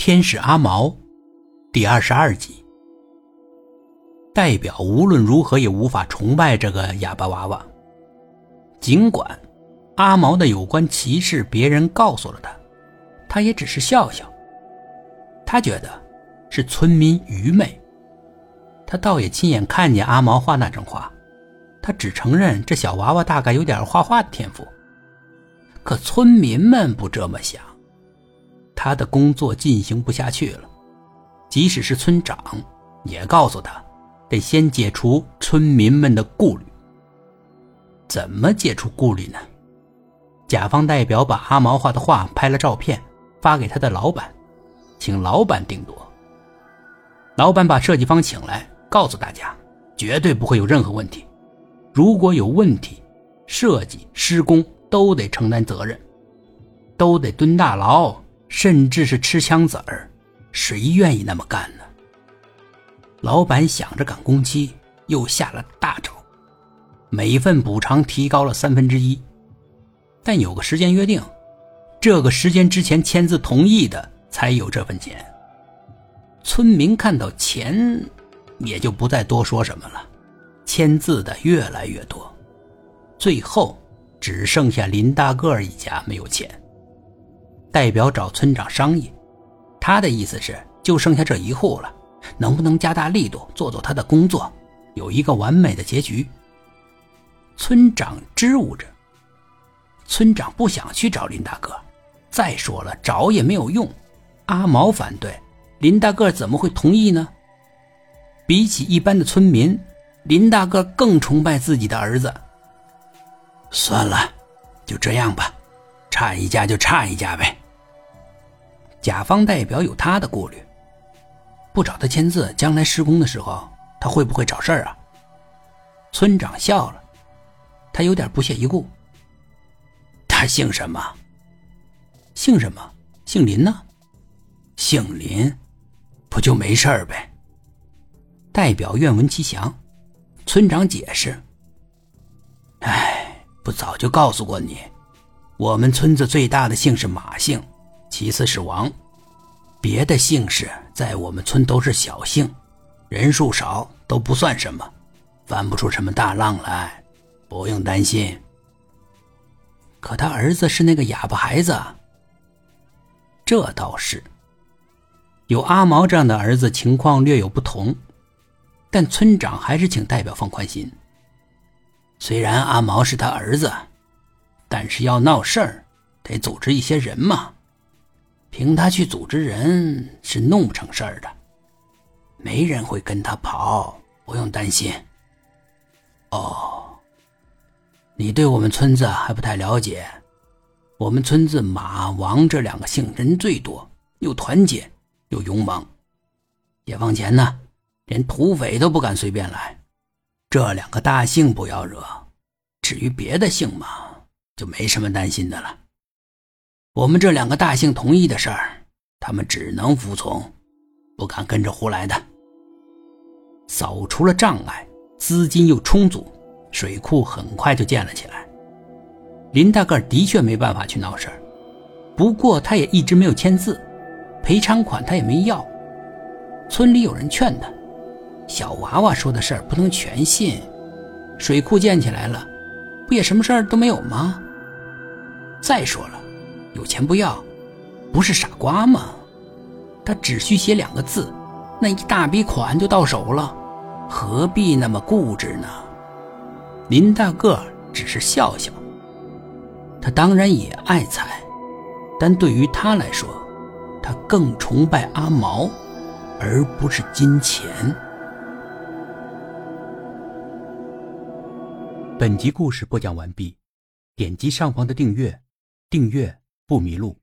天使阿毛，第二十二集。代表无论如何也无法崇拜这个哑巴娃娃，尽管阿毛的有关歧视别人告诉了他，他也只是笑笑。他觉得是村民愚昧，他倒也亲眼看见阿毛画那张画，他只承认这小娃娃大概有点画画的天赋。可村民们不这么想。他的工作进行不下去了，即使是村长也告诉他，得先解除村民们的顾虑。怎么解除顾虑呢？甲方代表把阿毛画的画拍了照片，发给他的老板，请老板定夺。老板把设计方请来，告诉大家，绝对不会有任何问题。如果有问题，设计施工都得承担责任，都得蹲大牢。甚至是吃枪子儿，谁愿意那么干呢？老板想着赶工期，又下了大招，每份补偿提高了三分之一，但有个时间约定，这个时间之前签字同意的才有这份钱。村民看到钱，也就不再多说什么了。签字的越来越多，最后只剩下林大个儿一家没有钱。代表找村长商议，他的意思是就剩下这一户了，能不能加大力度做做他的工作，有一个完美的结局？村长支吾着，村长不想去找林大个，再说了找也没有用。阿毛反对，林大个怎么会同意呢？比起一般的村民，林大个更崇拜自己的儿子。算了，就这样吧，差一家就差一家呗。甲方代表有他的顾虑，不找他签字，将来施工的时候他会不会找事儿啊？村长笑了，他有点不屑一顾。他姓什么？姓什么？姓林呢？姓林，不就没事呗？代表愿闻其详。村长解释：“哎，不早就告诉过你，我们村子最大的姓是马姓。”其次是王，别的姓氏在我们村都是小姓，人数少都不算什么，翻不出什么大浪来，不用担心。可他儿子是那个哑巴孩子，这倒是。有阿毛这样的儿子，情况略有不同，但村长还是请代表放宽心。虽然阿毛是他儿子，但是要闹事儿，得组织一些人嘛。凭他去组织人是弄不成事儿的，没人会跟他跑，不用担心。哦，你对我们村子还不太了解，我们村子马王这两个姓人最多，又团结又勇猛。解放前呢，连土匪都不敢随便来。这两个大姓不要惹，至于别的姓嘛，就没什么担心的了。我们这两个大姓同意的事儿，他们只能服从，不敢跟着胡来的。扫除了障碍，资金又充足，水库很快就建了起来。林大个的确没办法去闹事儿，不过他也一直没有签字，赔偿款他也没要。村里有人劝他，小娃娃说的事儿不能全信。水库建起来了，不也什么事儿都没有吗？再说了。有钱不要，不是傻瓜吗？他只需写两个字，那一大笔款就到手了，何必那么固执呢？林大个只是笑笑。他当然也爱财，但对于他来说，他更崇拜阿毛，而不是金钱。本集故事播讲完毕，点击上方的订阅，订阅。不迷路。